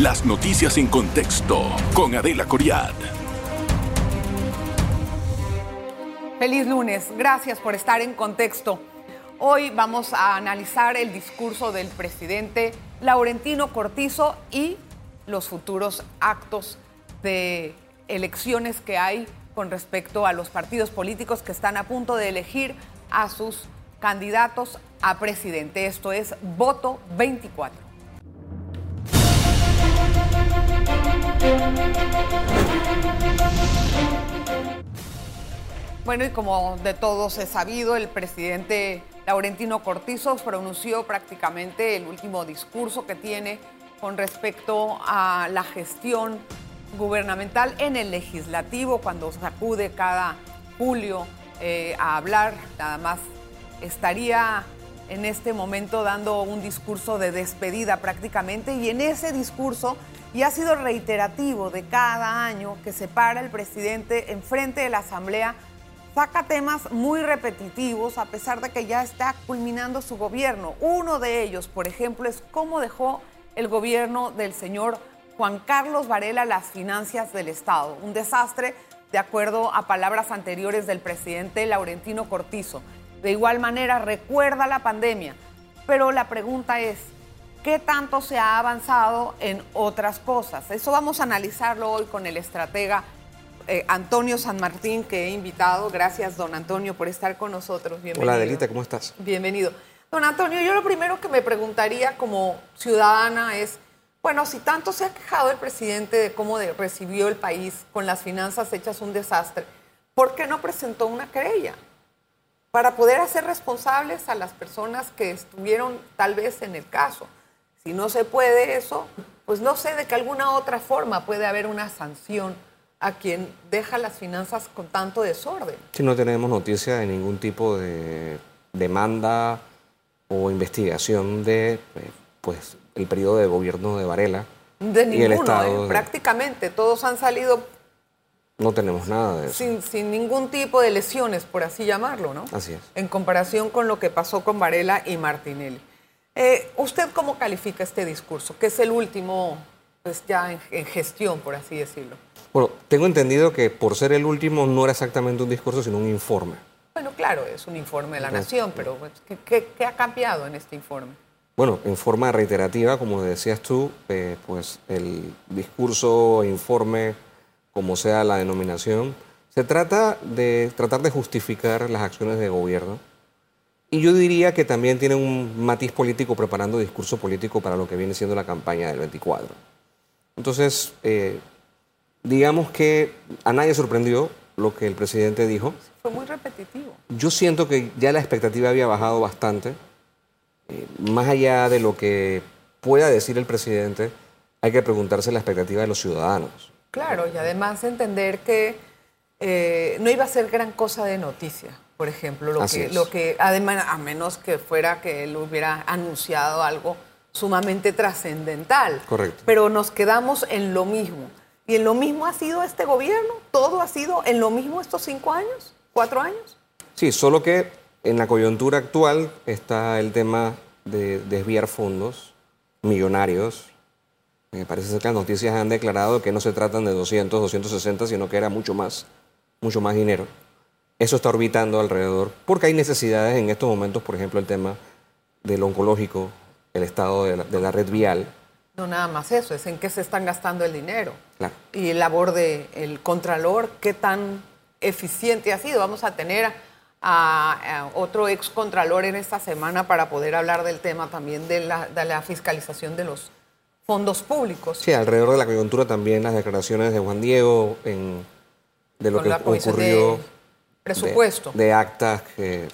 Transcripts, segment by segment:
Las noticias en contexto con Adela Coriad. Feliz lunes, gracias por estar en contexto. Hoy vamos a analizar el discurso del presidente Laurentino Cortizo y los futuros actos de elecciones que hay con respecto a los partidos políticos que están a punto de elegir a sus candidatos a presidente. Esto es voto 24. Bueno, y como de todos es sabido, el presidente Laurentino Cortizo pronunció prácticamente el último discurso que tiene con respecto a la gestión gubernamental en el legislativo, cuando sacude cada julio eh, a hablar, nada más estaría en este momento dando un discurso de despedida prácticamente y en ese discurso y ha sido reiterativo de cada año que se para el presidente enfrente de la Asamblea, saca temas muy repetitivos a pesar de que ya está culminando su gobierno. Uno de ellos, por ejemplo, es cómo dejó el gobierno del señor Juan Carlos Varela las finanzas del Estado. Un desastre, de acuerdo a palabras anteriores del presidente Laurentino Cortizo. De igual manera, recuerda la pandemia, pero la pregunta es, ¿qué tanto se ha avanzado en otras cosas? Eso vamos a analizarlo hoy con el estratega eh, Antonio San Martín, que he invitado. Gracias, don Antonio, por estar con nosotros. Bienvenido. Hola, Adelita, ¿cómo estás? Bienvenido. Don Antonio, yo lo primero que me preguntaría como ciudadana es, bueno, si tanto se ha quejado el presidente de cómo recibió el país con las finanzas hechas un desastre, ¿por qué no presentó una querella? Para poder hacer responsables a las personas que estuvieron tal vez en el caso. Si no se puede eso, pues no sé de qué alguna otra forma puede haber una sanción a quien deja las finanzas con tanto desorden. Si no tenemos noticia de ningún tipo de demanda o investigación de pues el periodo de gobierno de Varela. De ninguno, y el Estado eh, prácticamente todos han salido no tenemos nada de eso. Sin, ningún tipo de lesiones, por así llamarlo, ¿no? Así es. En comparación con lo que pasó con Varela y Martinelli. Eh, ¿Usted cómo califica este discurso? Que es el último, pues ya en, gestión, por así decirlo. Bueno, tengo entendido que por ser el último no era exactamente un discurso, sino un informe. Bueno, claro, es un informe de la Nación, pero pues, ¿qué, ha cambiado en este informe? Bueno, en forma reiterativa, como decías tú, eh, pues el discurso, informe como sea la denominación, se trata de tratar de justificar las acciones de gobierno. Y yo diría que también tiene un matiz político preparando discurso político para lo que viene siendo la campaña del 24. Entonces, eh, digamos que a nadie sorprendió lo que el presidente dijo. Fue muy repetitivo. Yo siento que ya la expectativa había bajado bastante. Eh, más allá de lo que pueda decir el presidente, hay que preguntarse la expectativa de los ciudadanos. Claro, y además entender que eh, no iba a ser gran cosa de noticia, por ejemplo, lo que, lo que, además, a menos que fuera que él hubiera anunciado algo sumamente trascendental. Correcto. Pero nos quedamos en lo mismo. Y en lo mismo ha sido este gobierno, todo ha sido en lo mismo estos cinco años, cuatro años. Sí, solo que en la coyuntura actual está el tema de desviar fondos millonarios me parece ser que las noticias han declarado que no se tratan de 200, 260, sino que era mucho más, mucho más dinero. Eso está orbitando alrededor, porque hay necesidades en estos momentos, por ejemplo, el tema del oncológico, el estado de la, red vial. No nada más eso, es en qué se están gastando el dinero. Claro. Y el labor del contralor, qué tan eficiente ha sido. Vamos a tener a, a, otro ex contralor en esta semana para poder hablar del tema también de la, de la fiscalización de los fondos públicos. Sí, alrededor de la coyuntura también las declaraciones de Juan Diego en, de lo que ocurrió. De presupuesto. De, actas que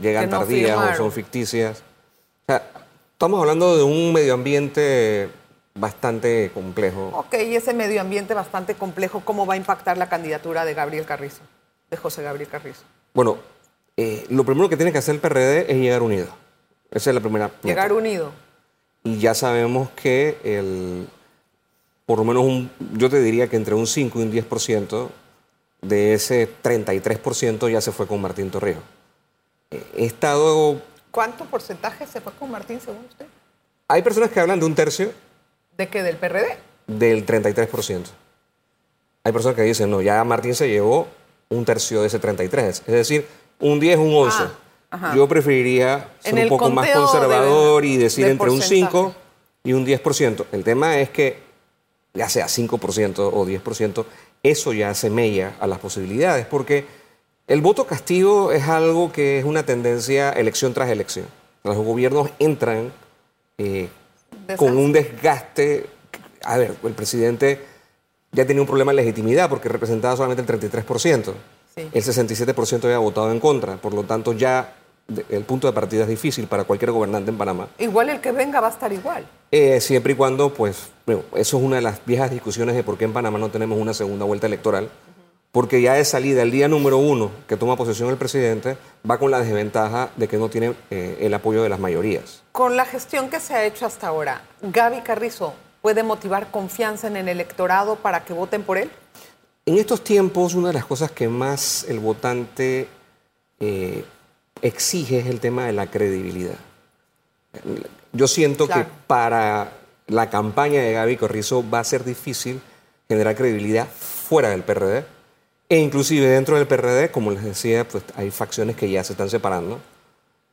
llegan tardías o son ficticias. O sea, estamos hablando de un medio ambiente bastante complejo. Ok, y ese medio ambiente bastante complejo, ¿cómo va a impactar la candidatura de Gabriel Carrizo, de José Gabriel Carrizo? Bueno, eh, lo primero que tiene que hacer el PRD es llegar unido. Esa es la primera. Llegar unido y ya sabemos que el, por lo menos un, yo te diría que entre un 5 y un 10% de ese 33% ya se fue con Martín Torrijos. He estado... ¿Cuánto porcentaje se fue con Martín según usted? Hay personas que hablan de un tercio. ¿De qué? ¿Del PRD? del 33%. Hay personas que dicen, no, ya Martín se llevó un tercio de ese 33, es decir, un 10, un 11. Ah, ajá. Yo preferiría ser un poco más conservador de- y decir de entre un 5 porcentaje. y un 10%. El tema es que, ya sea 5% o 10%, eso ya se mella a las posibilidades, porque el voto castigo es algo que es una tendencia elección tras elección. Los gobiernos entran eh, con un desgaste. A ver, el presidente ya tenía un problema de legitimidad porque representaba solamente el 33%. Sí. El 67% había votado en contra. Por lo tanto, ya el punto de partida es difícil para cualquier gobernante en Panamá. Igual el que venga va a estar igual. Eh, siempre y cuando, pues, bueno, eso es una de las viejas discusiones de por qué en Panamá no tenemos una segunda vuelta electoral. Porque ya de salida, el día número uno que toma posesión el presidente, va con la desventaja de que no tiene eh, el apoyo de las mayorías. Con la gestión que se ha hecho hasta ahora, Gaby Carrizo puede motivar confianza en el electorado para que voten por él. En estos tiempos, una de las cosas que más el votante eh, exige es el tema de la credibilidad. Yo siento Claro. que para la campaña de Gaby Corrizo va a ser difícil generar credibilidad fuera del PRD. E inclusive dentro del PRD, como les decía, pues hay facciones que ya se están separando.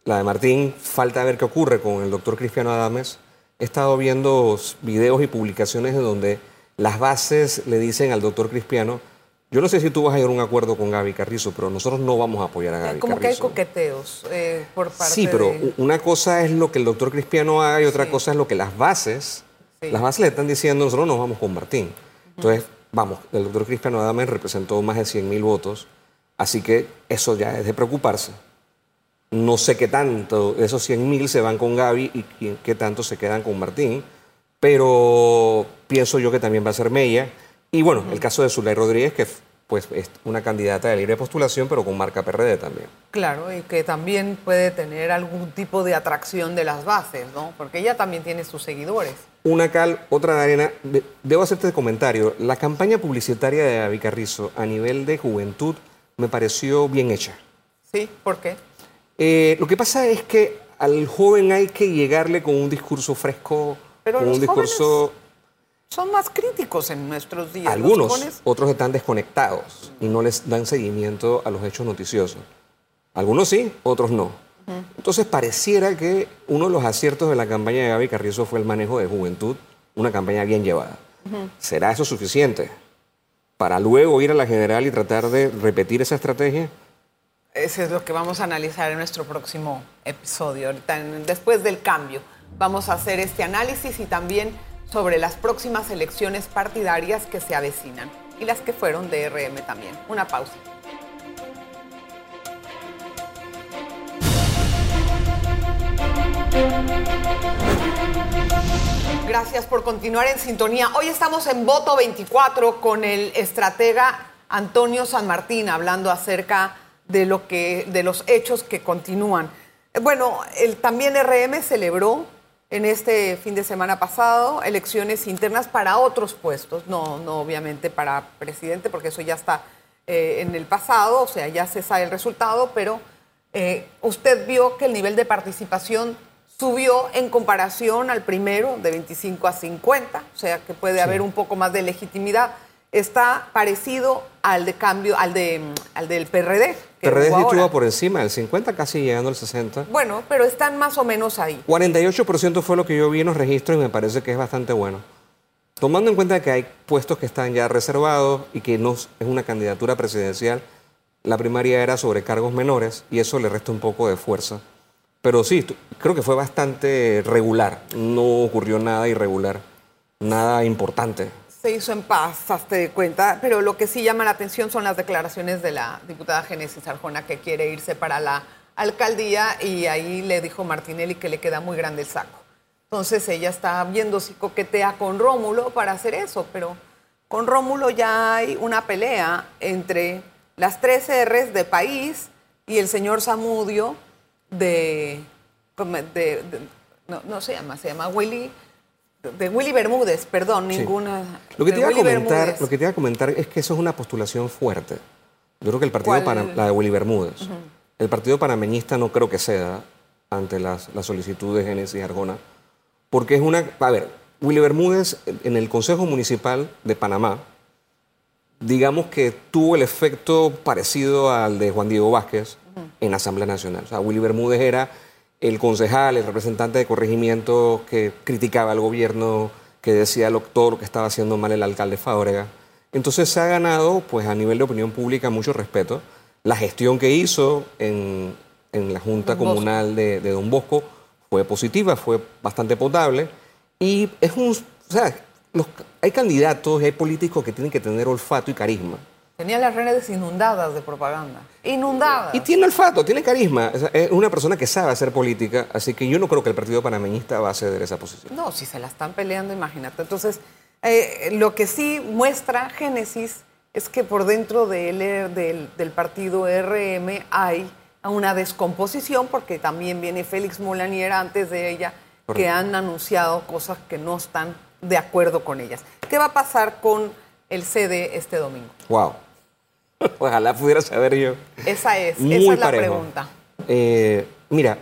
La de Martín, falta ver qué ocurre con el doctor Cristiano Adames. He estado viendo videos y publicaciones en donde las bases le dicen al doctor Cristiano, yo no sé si tú vas a llegar a un acuerdo con Gaby Carrizo, pero nosotros no vamos a apoyar a Gaby Como que hay Carrizo. coqueteos eh, por parte Sí, pero de... una cosa es lo que el doctor Cristiano haga y otra Sí. cosa es lo que las bases, Sí. las bases le están diciendo, nosotros nos vamos con Martín. Entonces, vamos, el doctor Cristiano Adames representó más de 100 mil votos, así que eso ya es de preocuparse. No sé qué tanto de esos 100 mil se van con Gaby y qué- qué tanto se quedan con Martín, pero pienso yo que también va a ser Mella. Y bueno, el caso de Zulay Rodríguez, que pues es una candidata de libre postulación, pero con marca PRD también. Claro, y que también puede tener algún tipo de atracción de las bases, ¿no? Porque ella también tiene sus seguidores. Una cal, otra de arena. De- Debo hacerte el comentario. La campaña publicitaria de Gaby Carrizo a nivel de juventud me pareció bien hecha. ¿Sí? ¿Por qué? Eh, lo que pasa es que al joven hay que llegarle con un discurso fresco, Pero con un discurso... Son más críticos en nuestros días. Algunos, jóvenes- otros están desconectados y no les dan seguimiento a los hechos noticiosos. Algunos sí, otros no. Entonces pareciera que uno de los aciertos de la campaña de Gaby Carrizo fue el manejo de juventud, una campaña bien llevada. ¿Será eso suficiente para luego ir a la general y tratar de repetir esa estrategia? Eso es lo que vamos a analizar en nuestro próximo episodio. Después del cambio, vamos a hacer este análisis y también sobre las próximas elecciones partidarias que se avecinan y las que fueron de RM también. Una pausa. Gracias por continuar en sintonía. Hoy estamos en Voto 24 con el estratega Antonio San Martín hablando acerca de lo que de los hechos que continúan. Bueno, el, también RM celebró en este fin de semana pasado elecciones internas para otros puestos, no, no obviamente para presidente, porque eso ya está eh, en el pasado, o sea, ya se sabe el resultado, pero eh, usted vio que el nivel de participación subió en comparación al primero de 25 a 50, o sea que puede haber un poco más de legitimidad. Está parecido al de cambio, al de al del PRD. que PRD estuvo por encima del 50, casi llegando al 60. Bueno, pero están más o menos ahí. 48% fue lo que yo vi en los registros y me parece que es bastante bueno. Tomando en cuenta que hay puestos que están ya reservados y que no es una candidatura presidencial, la primaria era sobre cargos menores y eso le resta un poco de fuerza. Pero sí, creo que fue bastante regular. No ocurrió nada irregular, nada importante. Hizo en paz, hasta de cuenta, pero lo que sí llama la atención son las declaraciones de la diputada Génesis Arjona que quiere irse para la alcaldía y ahí le dijo Martinelli que le queda muy grande el saco. Entonces ella está viendo si coquetea con Rómulo para hacer eso, pero con Rómulo ya hay una pelea entre las tres R's de país y el señor Zamudio de, de- de- no, no se llama, se llama Willy, de Willy Bermúdez, perdón, Sí. ninguna. Lo que, te iba a comentar, Bermúdez. lo que te iba a comentar es que eso es una postulación fuerte. Yo creo que el partido, ¿Cuál? pana- la de Willy Bermúdez, el partido panameñista no creo que ceda ante las, la solicitud de Génesis Argona, porque es una, a ver, Willy Bermúdez en el Consejo Municipal de Panamá, digamos que tuvo el efecto parecido al de Juan Diego Vázquez en la Asamblea Nacional. O sea, Willy Bermúdez era el concejal, el representante de corregimiento que criticaba al gobierno, que decía todo lo que estaba haciendo mal el alcalde Fábrega. Entonces se ha ganado, pues a nivel de opinión pública, mucho respeto. La gestión que hizo en, la Junta Comunal de, Don Bosco fue positiva, fue bastante potable. Y es un. O sea, hay candidatos y hay políticos que tienen que tener olfato y carisma. Tenía las redes inundadas de propaganda. Inundadas. Y tiene olfato, tiene carisma. Es una persona que sabe hacer política, así que yo no creo que el Partido Panameñista va a ceder esa posición. No, si se la están peleando, imagínate. Entonces, eh, lo que sí muestra Génesis es que por dentro del, del, partido RM hay una descomposición, porque también viene Félix Molanier antes de ella, que han anunciado cosas que no están de acuerdo con ellas. ¿Qué va a pasar con el CD este domingo? Wow. Ojalá pudiera saber yo. Esa es, esa es la pregunta. Eh, mira,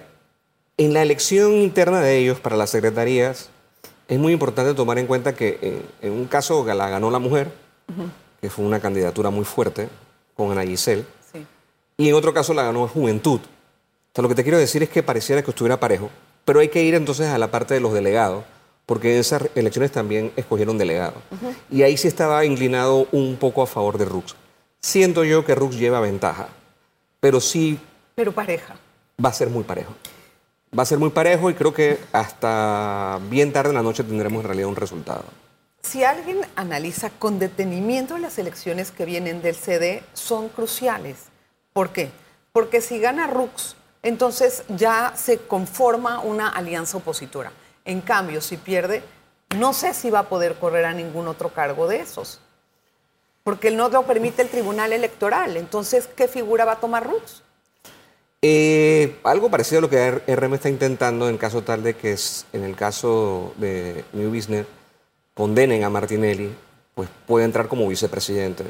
en la elección interna de ellos para las secretarías, es muy importante tomar en cuenta que en, un caso la ganó la mujer, que fue una candidatura muy fuerte, con Ana Giselle, y en otro caso la ganó Juventud. Entonces, lo que te quiero decir es que pareciera que estuviera parejo, pero hay que ir entonces a la parte de los delegados, porque en esas elecciones también escogieron delegados. Y ahí sí estaba inclinado un poco a favor de Rux. Siento yo que Rux lleva ventaja, pero sí... Pero pareja. Va a ser muy parejo. Va a ser muy parejo y creo que hasta bien tarde en la noche tendremos en realidad un resultado. Si alguien analiza con detenimiento las elecciones que vienen del CD, son cruciales. ¿Por qué? Porque si gana Rux, entonces ya se conforma una alianza opositora. En cambio, si pierde, no sé si va a poder correr a ningún otro cargo de esos. Porque no lo permite el Tribunal Electoral. Entonces, ¿qué figura va a tomar Rux? Eh, algo parecido a lo que RM está intentando en caso tal de que es, en el caso de New Business condenen a Martinelli, pues puede entrar como vicepresidente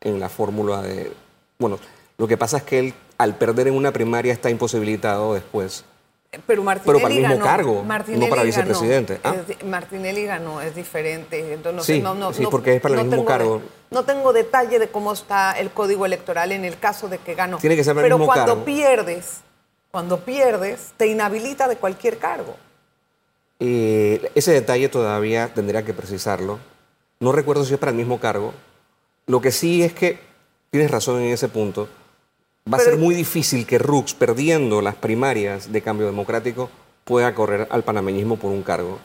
en la fórmula de... Bueno, lo que pasa es que él al perder en una primaria está imposibilitado después pero Martinelli para el mismo ganó. cargo, no para vicepresidente. ¿Ah? Martinelli ganó, es diferente. Entonces, sí, no, no, sí, porque es para el mismo cargo. no tengo detalle de cómo está el código electoral en el caso de que ganó. Tiene que ser para el mismo cuando pierdes, cuando pierdes, te inhabilita de cualquier cargo. ese detalle todavía tendría que precisarlo. No recuerdo si es para el mismo cargo. Lo que sí es que tienes razón en ese punto Va a ser muy difícil que Rux, perdiendo las primarias de cambio democrático, pueda correr al panameñismo por un cargo.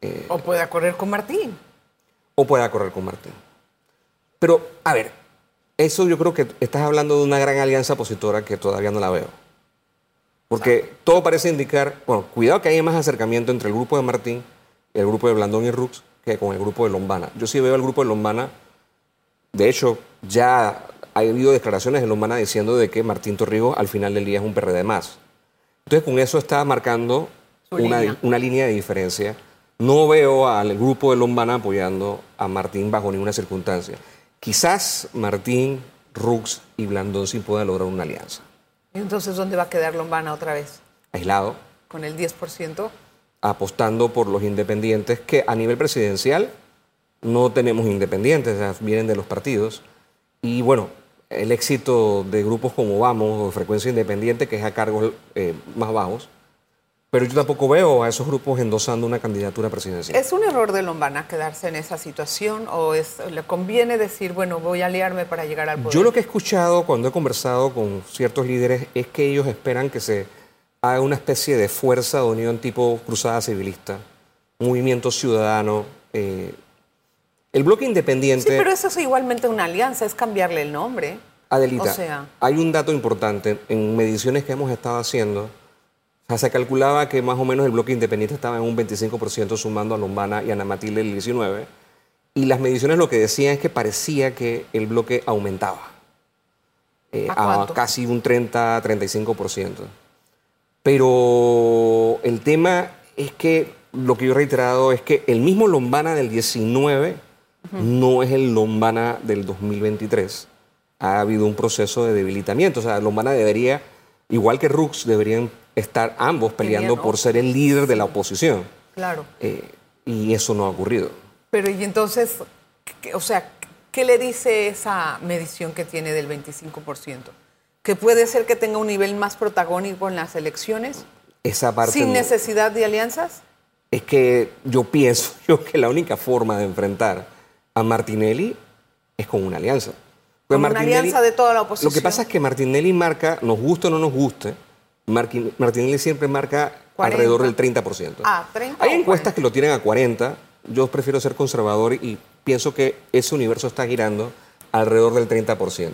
Eh, o pueda correr con Martín. O pueda correr con Martín. Pero, a ver, eso yo creo que estás hablando de una gran alianza opositora que todavía no la veo. Porque todo parece indicar, bueno, cuidado que haya más acercamiento entre el grupo de Martín, el grupo de Blandón y Rux, que con el grupo de Lombana. Yo sí veo el grupo de Lombana, de hecho, ya ha habido declaraciones de Lombana diciendo de que Martín Torrijos al final del día es un PRD más. Entonces con eso está marcando una línea. una línea de diferencia. No veo al grupo de Lombana apoyando a Martín bajo ninguna circunstancia. Quizás Martín, Rux y Blandón sí puedan lograr una alianza. Entonces, ¿dónde va a quedar Lombana otra vez? Aislado. ¿Con el 10%? Apostando por los independientes, que a nivel presidencial no tenemos independientes, vienen de los partidos. Y bueno, el éxito de grupos como Vamos o Frecuencia Independiente, que es a cargos eh, más bajos. Pero yo tampoco veo a esos grupos endosando una candidatura presidencial. ¿Es un error de Lombana quedarse en esa situación o es, le conviene decir, bueno, voy a aliarme para llegar al poder? Yo lo que he escuchado cuando he conversado con ciertos líderes es que ellos esperan que se haga una especie de fuerza de unión tipo cruzada civilista, movimiento ciudadano, eh, el bloque independiente... Sí, pero eso es igualmente una alianza, es cambiarle el nombre. Adelita, hay un dato importante. En mediciones que hemos estado haciendo, se calculaba que más o menos el bloque independiente estaba en un 25% sumando a Lombana y a Namatilde el 19%. Y las mediciones lo que decían es que parecía que el bloque aumentaba. Eh, ¿A, casi un 30-35%. Pero el tema es que lo que yo he reiterado es que el mismo Lombana del 19 no es el Lombana del 2023. Ha habido un proceso de debilitamiento. O sea, Lombana debería, igual que Rux, deberían estar ambos peleando por ser el líder de la oposición. Claro. Eh, y eso no ha ocurrido. Pero y entonces, ¿qué- o sea, ¿qué le dice esa medición que tiene del 25%? ¿Que puede ser que tenga un nivel más protagónico en las elecciones Esa parte sin no- necesidad de alianzas? es que yo pienso yo que la única forma de enfrentar a Martinelli es con una alianza. Pues Con una alianza de toda la oposición. Lo que pasa es que Martinelli marca, nos guste o no nos guste, Martinelli siempre marca 40. alrededor del 30%. Ah, 30 Hay encuestas 40. que lo tienen a 40. Yo prefiero ser conservador y pienso que ese universo está girando alrededor del 30%.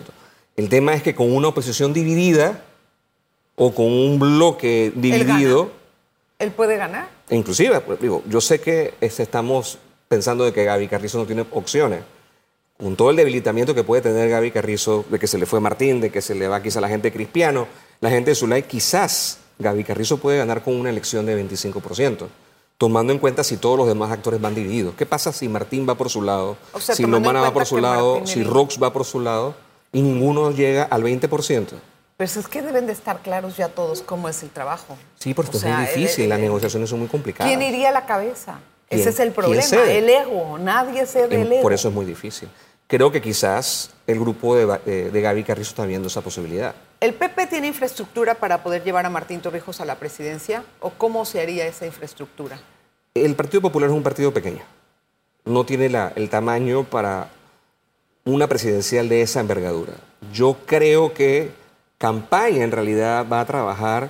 El tema es que con una oposición dividida o con un bloque dividido, ¿Él puede ganar? inclusive, pues, digo, yo sé que este, estamos pensando de que Gaby Carrizo no tiene opciones. Con todo el debilitamiento que puede tener Gaby Carrizo, de que se le fue Martín, de que se le va quizá la gente de Cristiano, la gente de Zulay, quizás Gaby Carrizo puede ganar con una elección de 25%, tomando en cuenta si todos los demás actores van divididos. ¿Qué pasa si Martín va por su lado, O sea, si Lomana va por su lado, si Rox va por su lado y ninguno llega al 20%? Pero es que deben de estar claros ya todos cómo es el trabajo. Sí, esto sea, es muy difícil, eh, las eh, negociaciones son muy complicadas. ¿Quién iría a la cabeza? Ese es el ¿Quién problema, el ego. Nadie cede el Em, ego. Por eso es muy difícil. Creo que quizás el grupo de, eh, de Gaby Carrizo está viendo esa posibilidad. ¿El PP tiene infraestructura para poder llevar a Martín Torrijos a la presidencia? ¿O cómo se haría esa infraestructura? El Partido Popular es un partido pequeño. No tiene la- el tamaño para una presidencial de esa envergadura. Yo creo que campaña en realidad va a trabajar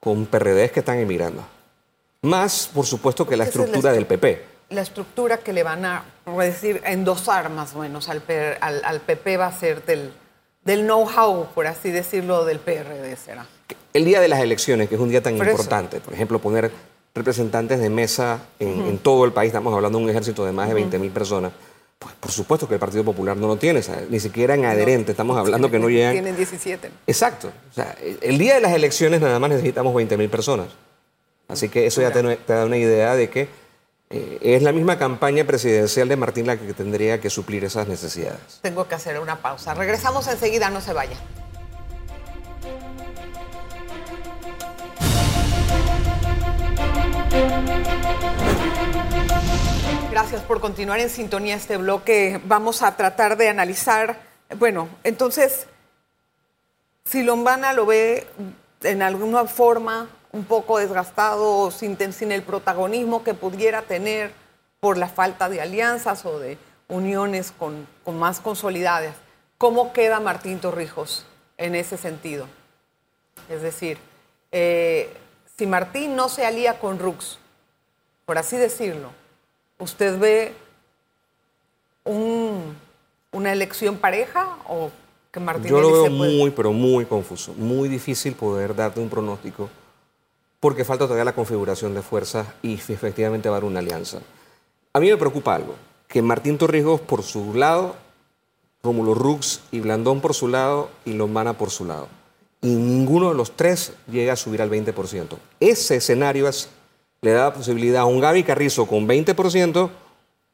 con PRDs que están emigrando. Más, por supuesto, que la Esa es la estructura del PP. La estructura que le van a decir, endosar más o menos al, P- al, al PP va a ser del, del know-how, por así decirlo, del PRD, será. El día de las elecciones, que es un día tan Por eso. importante, por ejemplo, poner representantes de mesa en, en todo el país, estamos hablando de un ejército de más de 20 mil personas, pues por supuesto que el Partido Popular no lo tiene, ¿sabes? ni siquiera en adherente, estamos hablando que no llegan... Tienen 17. Exacto, o sea, el día de las elecciones nada más necesitamos 20 mil personas. Así que eso ya te, te da una idea de que eh, es la misma campaña presidencial de Martín la que tendría que suplir esas necesidades. Tengo que hacer una pausa. Regresamos enseguida, no se vaya. Gracias por continuar en sintonía este bloque. Vamos a tratar de analizar, bueno, entonces, si Lombana lo ve en alguna forma un poco desgastado, sin, sin el protagonismo que pudiera tener por la falta de alianzas o de uniones con, con más consolidadas, ¿cómo queda Martín Torrijos en ese sentido? Es decir, eh, si Martín no se alía con Rux, por así decirlo, ¿usted ve un- una elección pareja o que Martín Yo lo veo muy, pero muy confuso, muy difícil poder darte un pronóstico porque falta todavía la configuración de fuerzas y efectivamente va a haber una alianza. A mí me preocupa algo, que Martín Torrijos por su lado, Rómulo Rux y Blandón por su lado y Lombana por su lado. Y ninguno de los tres llega a subir al 20%. Ese escenario es- le da la posibilidad a un Gaby Carrizo con 20%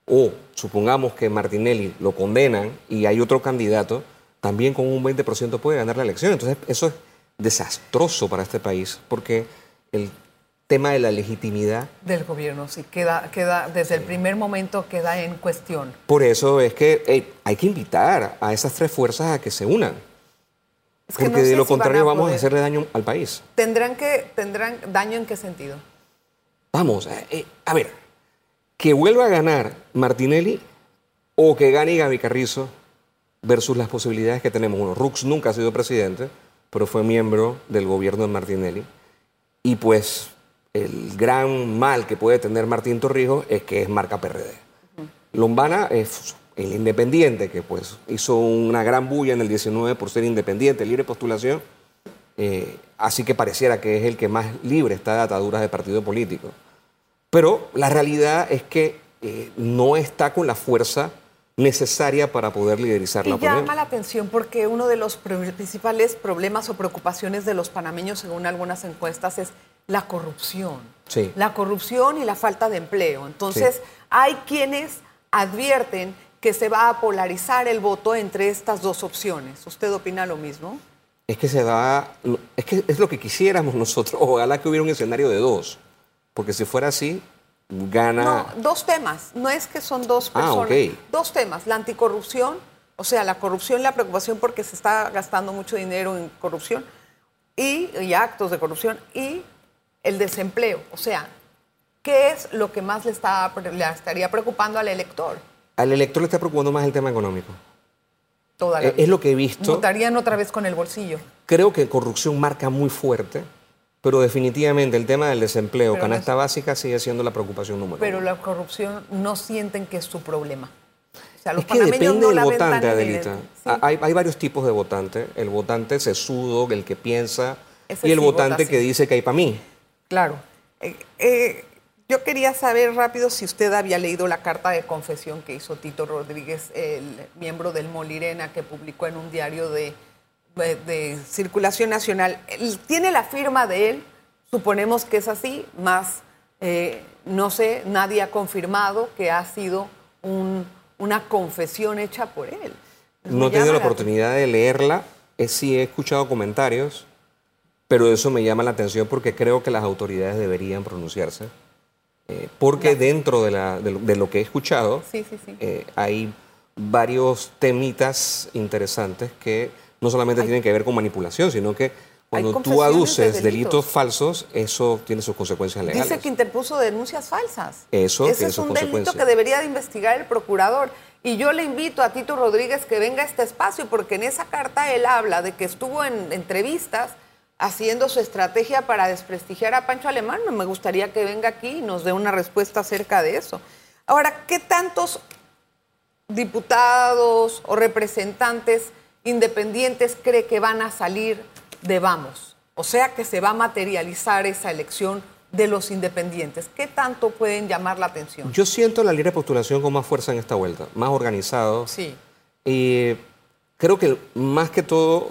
o supongamos que Martinelli lo condenan y hay otro candidato, también con un 20% puede ganar la elección. Entonces, eso es desastroso para este país, porque el tema de la legitimidad, del gobierno, sí, queda, queda desde el primer momento queda en cuestión. por eso es que hey, hay que invitar a esas tres fuerzas a que se unan, Es que no porque sé de lo si contrario a vamos a hacerle daño al país. ¿Tendrán, que, ¿Tendrán daño en qué sentido? Vamos, eh, eh, a ver, que vuelva a ganar Martinelli o que gane Gaby Carrizo versus las posibilidades que tenemos. Uno, Rux nunca ha sido presidente, pero fue miembro del gobierno de Martinelli. Y pues el gran mal que puede tener Martín Torrijos es que es marca PRD. Lombana es el independiente, que pues hizo una gran bulla en el 19 por ser independiente, libre postulación. Eh, así que pareciera que es el que más libre está de ataduras de partido político. Pero la realidad es que eh, no está con la fuerza necesaria para poder liderizar la Y llama la atención porque uno de los pr- principales problemas o preocupaciones de los panameños, según algunas encuestas, es la corrupción. Sí. La corrupción y la falta de empleo. Entonces, Sí. hay quienes advierten que se va a polarizar el voto entre estas dos opciones. ¿Usted opina lo mismo? Es que se da, es que es lo que quisiéramos nosotros. Ojalá que hubiera un escenario de dos, porque si fuera así, gana... No, dos temas. No es que son dos Ah, personas. ok. Dos temas. La anticorrupción, o sea, la corrupción y la preocupación porque se está gastando mucho dinero en corrupción y, y actos de corrupción y el desempleo. O sea, ¿qué es lo que más le, está, le estaría preocupando al elector? Al elector le está preocupando más el tema económico. Toda la Eh, Es lo que he visto. Votarían otra vez con el bolsillo. Creo que corrupción marca muy fuerte, pero definitivamente el tema del desempleo, Pero no canasta básica, sigue siendo la preocupación número Pero uno. la corrupción no sienten que es su problema. O sea, los Es que depende no del votante, tan Adelita. Sí. Hay, hay varios tipos de votante. El votante sesudo, el que piensa, Ese y el sí votante que dice que hay para mí. Claro. Eh, eh, yo quería saber rápido si usted había leído la carta de confesión que hizo Tito Rodríguez, el miembro del Molirena, que publicó en un diario de, de- de circulación nacional. Tiene la firma de él, suponemos que es así, más eh, no sé, nadie ha confirmado que ha sido un- una confesión hecha por él. Me No he tenido llama la oportunidad de leerla. Eh, sí he escuchado comentarios, pero eso me llama la atención porque creo que las autoridades deberían pronunciarse. Eh, porque dentro de, la- de lo- de lo que he escuchado, Sí, sí, sí. eh, hay varios temitas interesantes que no solamente tienen que ver con manipulación, sino que cuando tú de aduces delitos. falsos, eso tiene sus consecuencias legales. Dice que interpuso denuncias falsas. Eso Ese tiene es sus un delito que debería de investigar el procurador. Y yo le invito a Tito Rodríguez que venga a este espacio, porque en esa carta él habla de que estuvo en entrevistas haciendo su estrategia para desprestigiar a Pancho Alemán. Me gustaría que venga aquí y nos dé una respuesta acerca de eso. Ahora, ¿qué tantos diputados o representantes independientes cree que van a salir de Vamos? O sea, que se va a materializar esa elección de los independientes. ¿Qué tanto pueden llamar la atención? Yo siento la libre postulación con más fuerza en esta vuelta, más organizado. Sí. Y creo que más que todo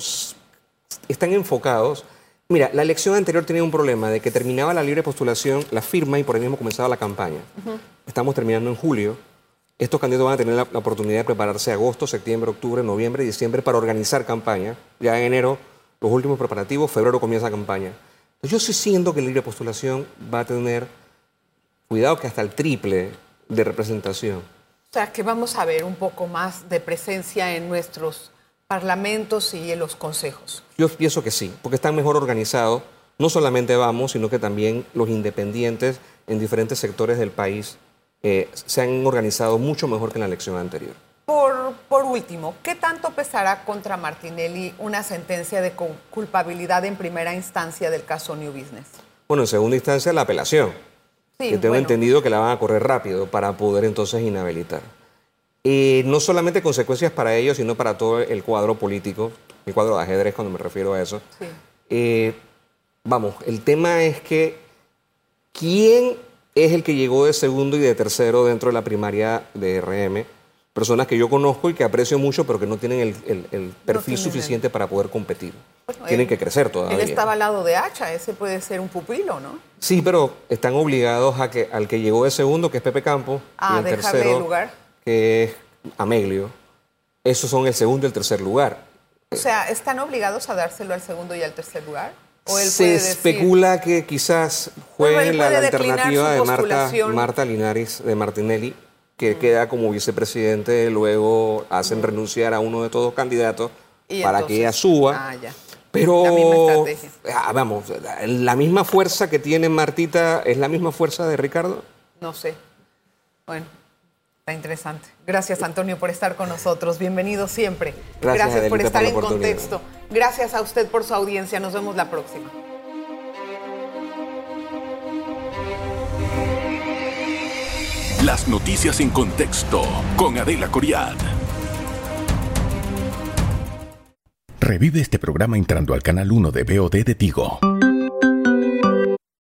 están enfocados. Mira, la elección anterior tenía un problema de que terminaba la libre postulación, la firma y por ahí mismo comenzaba la campaña. Estamos terminando en julio. Estos candidatos van a tener la, la oportunidad de prepararse agosto, septiembre, octubre, noviembre y diciembre para organizar campaña. Ya en enero, los últimos preparativos, febrero comienza campaña. Entonces, yo sí siento que la libre postulación va a tener, cuidado que hasta el triple de representación. O sea, que vamos a ver un poco más de presencia en nuestros parlamentos y en los consejos. Yo pienso que sí, porque están mejor organizados. No solamente vamos, sino que también los independientes en diferentes sectores del país eh, se han organizado mucho mejor que en la elección anterior. Por, por último, ¿qué tanto pesará contra Martinelli una sentencia de cu- culpabilidad en primera instancia del caso New Business? Bueno, en segunda instancia, la apelación. Sí, que tengo bueno. entendido que la van a correr rápido para poder entonces inhabilitar. Y no solamente consecuencias para ellos, sino para todo el cuadro político, el cuadro de ajedrez cuando me refiero a eso. Sí. Eh, vamos, el tema es que quién es el que llegó de segundo y de tercero dentro de la primaria de RM. Personas que yo conozco y que aprecio mucho, pero que no tienen el, el- el perfil el- suficiente para poder competir. Bueno, tienen él- que crecer todavía. Él estaba al lado de Hacha, ese puede ser un pupilo, ¿no? Sí, pero están obligados a que al que llegó de segundo, que es Pepe Campo, Ah, y el tercero, el lugar. que es Ameglio. Esos son el segundo y el tercer lugar. O sea, ¿están obligados a dárselo al segundo y al tercer lugar? ¿O él Se puede decir- especula que quizás juegue la, alternativa de Marta. Marta Linares de Martinelli, que queda como vicepresidente, luego hacen renunciar a uno de todos los candidatos para entonces- que ella suba. Ah, ya. Pero, La misma ah, vamos, la misma fuerza que tiene Martita es la misma fuerza de Ricardo. No sé. Bueno, está interesante. Gracias, Antonio, por estar con nosotros. Bienvenido siempre. Gracias, por Adelita, estar por en contexto. Gracias a usted por su audiencia. Nos vemos la próxima. Las noticias en contexto con Adela Coriad. Revive este programa entrando al canal 1 de BOD de Tigo.